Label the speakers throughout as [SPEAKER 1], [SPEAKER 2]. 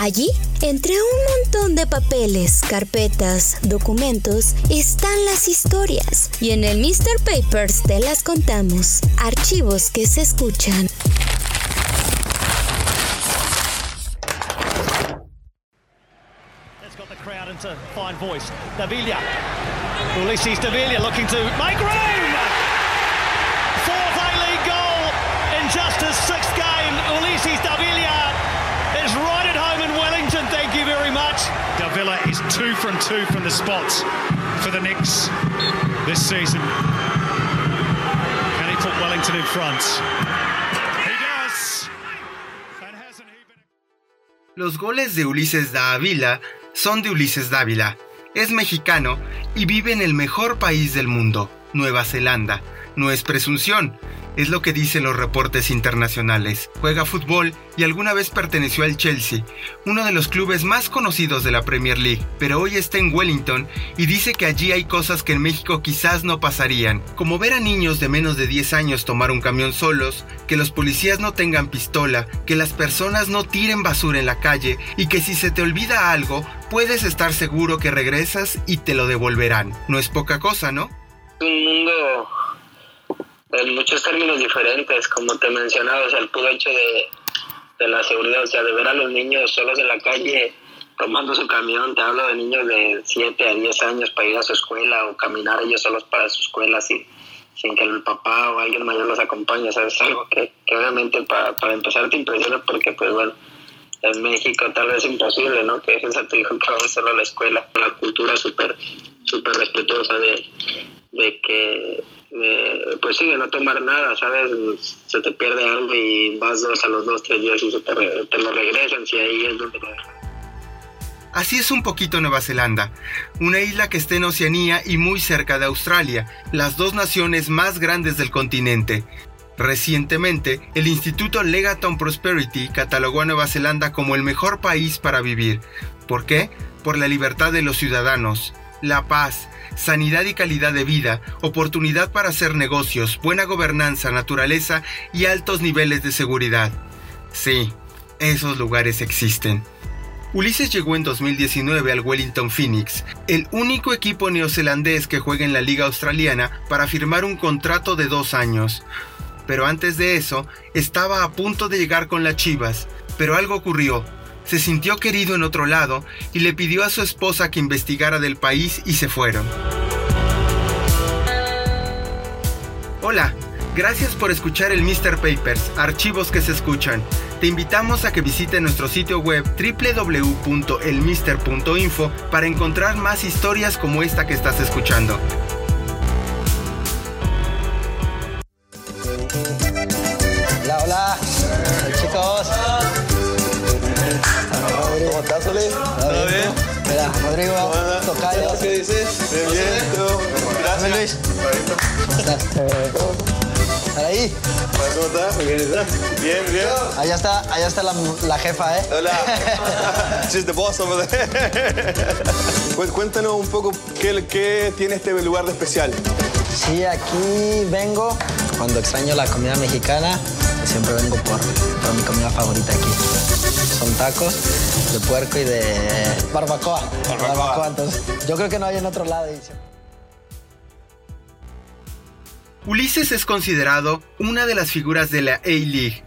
[SPEAKER 1] Allí, entre un montón de papeles, carpetas, documentos, están las historias. Y en el Mr. Papers te las contamos. Archivos que se escuchan.
[SPEAKER 2] Fine voice. Davila. Ulysses Davila looking to make room. Fourth A-League goal in just his sixth game. Ulysses Davila is right at home in Wellington. Thank you very much.
[SPEAKER 3] Davila is two from two from the spots for the Knicks this season. Can he put Wellington in front? He does. And hasn't he been...
[SPEAKER 4] Los goles de Ulises Dávila son de Ulises Dávila. Es mexicano y vive en el mejor país del mundo, Nueva Zelanda. No es presunción, es lo que dicen los reportes internacionales. Juega fútbol y alguna vez perteneció al Chelsea, uno de los clubes más conocidos de la Premier League, pero hoy está en Wellington y dice que allí hay cosas que en México quizás no pasarían, como ver a niños de menos de 10 años tomar un camión solos, que los policías no tengan pistola, que las personas no tiren basura en la calle y que si se te olvida algo, puedes estar seguro que regresas y te lo devolverán. No es poca cosa, ¿no?
[SPEAKER 5] un mundo en muchos términos diferentes, como te mencionaba, o sea, el puro hecho de, de la seguridad, o sea, de ver a los niños solos en la calle tomando su camión, te hablo de niños de 7 a 10 años para ir a su escuela o caminar ellos solos para su escuela sin, sin que el papá o alguien mayor los acompañe, o sea, es algo que, que obviamente para, para empezar te impresiona porque pues bueno, en México tal vez es imposible, ¿no? Que dejes a tu hijo que vaya solo a la escuela. Una cultura súper súper respetuosa de, de que, pues sí, de no tomar nada, ¿sabes? Se te pierde algo y vas dos a los dos, tres días y se te, lo regresan, si ahí es donde.
[SPEAKER 4] Así es un poquito Nueva Zelanda, una isla que está en Oceanía y muy cerca de Australia, las dos naciones más grandes del continente. Recientemente, el Instituto Legaton Prosperity catalogó a Nueva Zelanda como el mejor país para vivir. ¿Por qué? Por la libertad de los ciudadanos, la paz, sanidad y calidad de vida, oportunidad para hacer negocios, buena gobernanza, naturaleza y altos niveles de seguridad. Sí, esos lugares existen. Ulises llegó en 2019 al Wellington Phoenix, el único equipo neozelandés que juega en la Liga Australiana para firmar un contrato de dos años. Pero antes de eso, estaba a punto de llegar con las Chivas, pero algo ocurrió. Se sintió querido en otro lado y le pidió a su esposa que investigara del país y se fueron. Hola, gracias por escuchar el Mr. Papers, archivos que se escuchan. Te invitamos a que visite nuestro sitio web www.elmister.info para encontrar más historias como esta que estás escuchando.
[SPEAKER 6] ¿Cómo estás, Oli? ¿Todo bien? Mira, Rodrigo, Tocayo. ¿Qué dices? Bien, bien. Gracias. Luis. ¿Cómo estás? ¿Están ahí?
[SPEAKER 7] ¿Cómo estás? Bien, bien.
[SPEAKER 6] Allá está, allá está la, la jefa, ¿eh?
[SPEAKER 7] Hola. She's the boss over there. Cu- Cuéntanos un poco qué, qué tiene este lugar de especial.
[SPEAKER 6] Sí, aquí vengo cuando extraño la comida mexicana. Siempre vengo por, por mi comida favorita aquí. Son tacos de puerco y de barbacoa.
[SPEAKER 7] Barbacoa.
[SPEAKER 6] entonces, yo creo que no hay en otro lado.
[SPEAKER 4] Ulises es considerado una de las figuras de la A-League.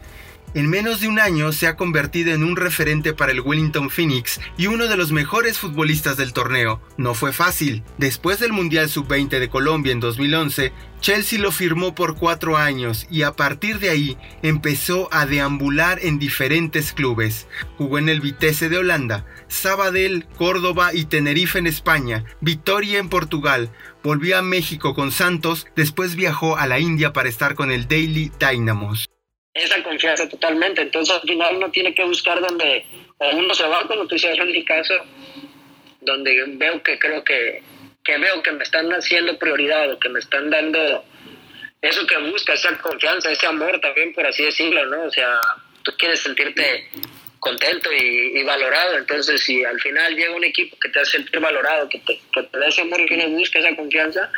[SPEAKER 4] En menos de un año se ha convertido en un referente para el Wellington Phoenix y uno de los mejores futbolistas del torneo. No fue fácil. Después del Mundial Sub-20 de Colombia en 2011, Chelsea lo firmó por cuatro años y a partir de ahí empezó a deambular en diferentes clubes. Jugó en el Vitesse de Holanda, Sabadell, Córdoba y Tenerife en España, Vitoria en Portugal, volvió a México con Santos, después viajó a la India para estar con el Daily Dynamos.
[SPEAKER 5] Esa confianza totalmente. Entonces al final uno tiene que buscar donde o uno se va, como tú decías en mi caso, donde veo que creo que, que veo que me están haciendo prioridad o que me están dando eso que busca, esa confianza, ese amor también, por así decirlo, ¿no? O sea, tú quieres sentirte contento y, valorado. Entonces, si al final llega un equipo que te hace sentir valorado, que te, que te da ese amor que uno busca, esa confianza,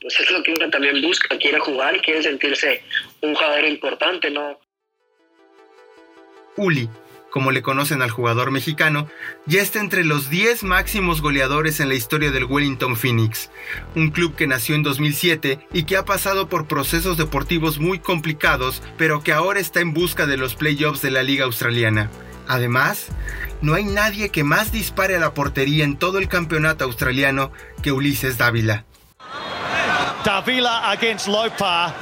[SPEAKER 5] pues es lo que uno también busca, quiere jugar y quiere sentirse un jugador importante, ¿no?
[SPEAKER 4] Uli, como le conocen al jugador mexicano, ya está entre los 10 máximos goleadores en la historia del Wellington Phoenix, un club que nació en 2007 y que ha pasado por procesos deportivos muy complicados, pero que ahora está en busca de los playoffs de la Liga Australiana. Además, no hay nadie que más dispare a la portería en todo el campeonato australiano que Ulises Dávila.
[SPEAKER 2] Davila against Lopa.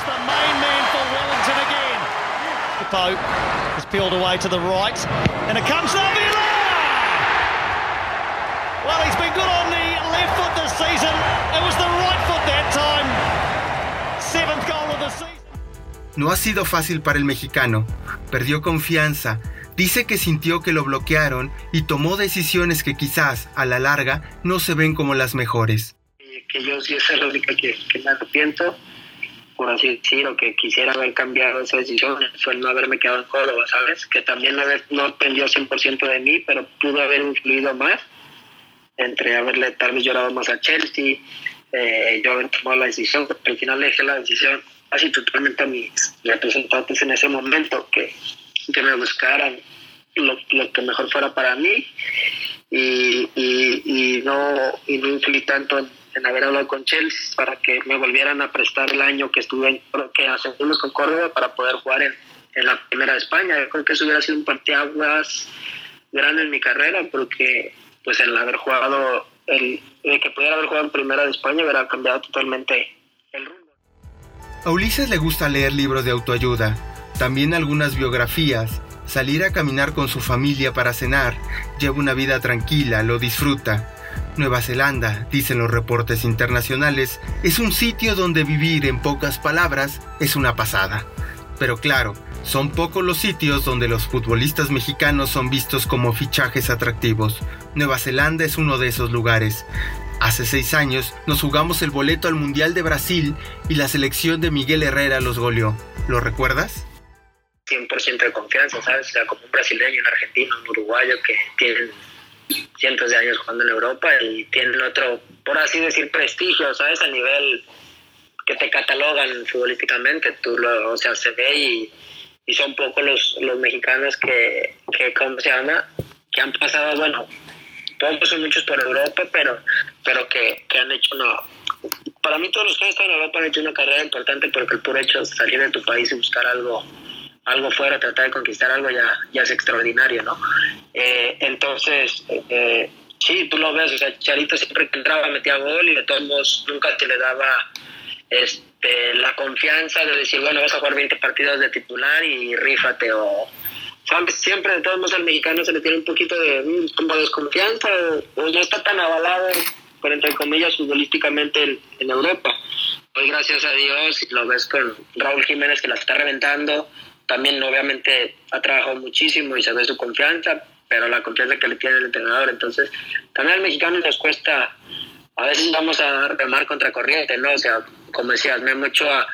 [SPEAKER 2] Is the main man for Wellington again. The Pope is peeled away to the right. And it comes Davila! Well, he's been good on the left foot this season. It was the right foot that time. Seventh goal of the season.
[SPEAKER 4] No ha sido fácil para el mexicano. Perdió confianza. Dice que sintió que lo bloquearon y tomó decisiones que quizás, a la larga, no se ven como las mejores.
[SPEAKER 5] Que yo sí es la única que, que me arrepiento, por así decirlo, que quisiera haber cambiado esa decisión, fue el no haberme quedado en Córdoba, ¿sabes? Que también no, no dependió 100% de mí, pero pudo haber influido más entre haberle tal vez llorado más a Chelsea, eh, yo haber tomado la decisión, porque al final dejé la decisión casi totalmente a mis representantes en ese momento, que, que me buscaran lo, lo, que mejor fuera para mí y, y, y no, y no influí tanto en, en, haber hablado con Chelsea para que me volvieran a prestar el año que estuve en, que hacemos con Córdoba para poder jugar en, en la primera de España. Yo creo que eso hubiera sido un parteaguas grande en mi carrera porque pues el haber jugado, el, el que pudiera haber jugado en primera de España hubiera cambiado totalmente el rumbo.
[SPEAKER 4] A Ulises le gusta leer libros de autoayuda, también algunas biografías, salir a caminar con su familia para cenar, lleva una vida tranquila, lo disfruta. Nueva Zelanda, dicen los reportes internacionales, es un sitio donde vivir en pocas palabras es una pasada. Pero claro, son pocos los sitios donde los futbolistas mexicanos son vistos como fichajes atractivos. Nueva Zelanda es uno de esos lugares. Hace seis años nos jugamos el boleto al Mundial de Brasil y la selección de Miguel Herrera los goleó. ¿Lo recuerdas?
[SPEAKER 5] 100% de confianza, ¿sabes? O sea, como un brasileño, un argentino, un uruguayo que tienen cientos de años jugando en Europa y tienen otro, por así decir, prestigio, ¿sabes? A nivel que te catalogan futbolísticamente, tú lo, o sea, se ve y, y son pocos los, los mexicanos que, que, ¿cómo se llama? Que han pasado, bueno, pocos son muchos por Europa, pero, pero que, que han hecho una... Para mí todos los que están en Europa han hecho una carrera importante porque el puro hecho de salir de tu país y buscar algo algo fuera, tratar de conquistar algo ya, ya es extraordinario, ¿no? Eh, entonces, eh, sí, tú lo ves, o sea, Charito siempre que entraba metía gol y de todos modos nunca te le daba este, la confianza de decir, bueno, vas a jugar 20 partidos de titular y rífate o... ¿sabes? Siempre de todos modos al mexicano se le tiene un poquito de mm, desconfianza o, no está tan avalado, por entre comillas, futbolísticamente en, en Europa. Hoy gracias a Dios lo ves con Raúl Jiménez que la está reventando, también obviamente ha trabajado muchísimo y se ve su confianza, pero la confianza que le tiene el entrenador. Entonces, también al mexicano nos cuesta, a veces vamos a remar contra corriente, ¿no? O sea, como decías, me mucho a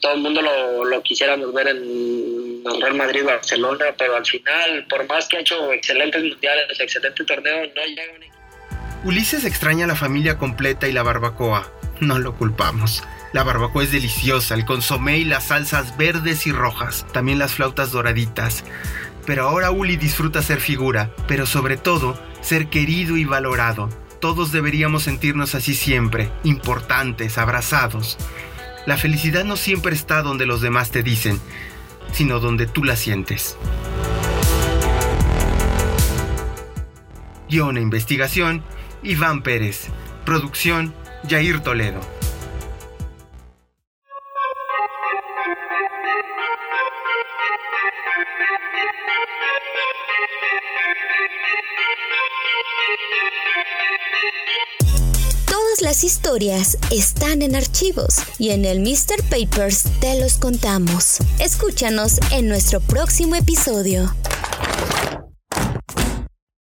[SPEAKER 5] todo el mundo lo, lo quisiéramos ver en Real Madrid Barcelona, pero al final, por más que ha hecho excelentes mundiales, excelente torneo, no llega.
[SPEAKER 4] Ulises extraña a la familia completa y la barbacoa. No lo culpamos. La barbacoa es deliciosa, el consomé y las salsas verdes y rojas, también las flautas doraditas. Pero ahora Uli disfruta ser figura, pero sobre todo ser querido y valorado. Todos deberíamos sentirnos así siempre, importantes, abrazados. La felicidad no siempre está donde los demás te dicen, sino donde tú la sientes. Guión e investigación, Iván Pérez. Producción, Jair Toledo.
[SPEAKER 1] Todas las historias están en archivos y en el Mr. Papers te los contamos. Escúchanos en nuestro próximo episodio.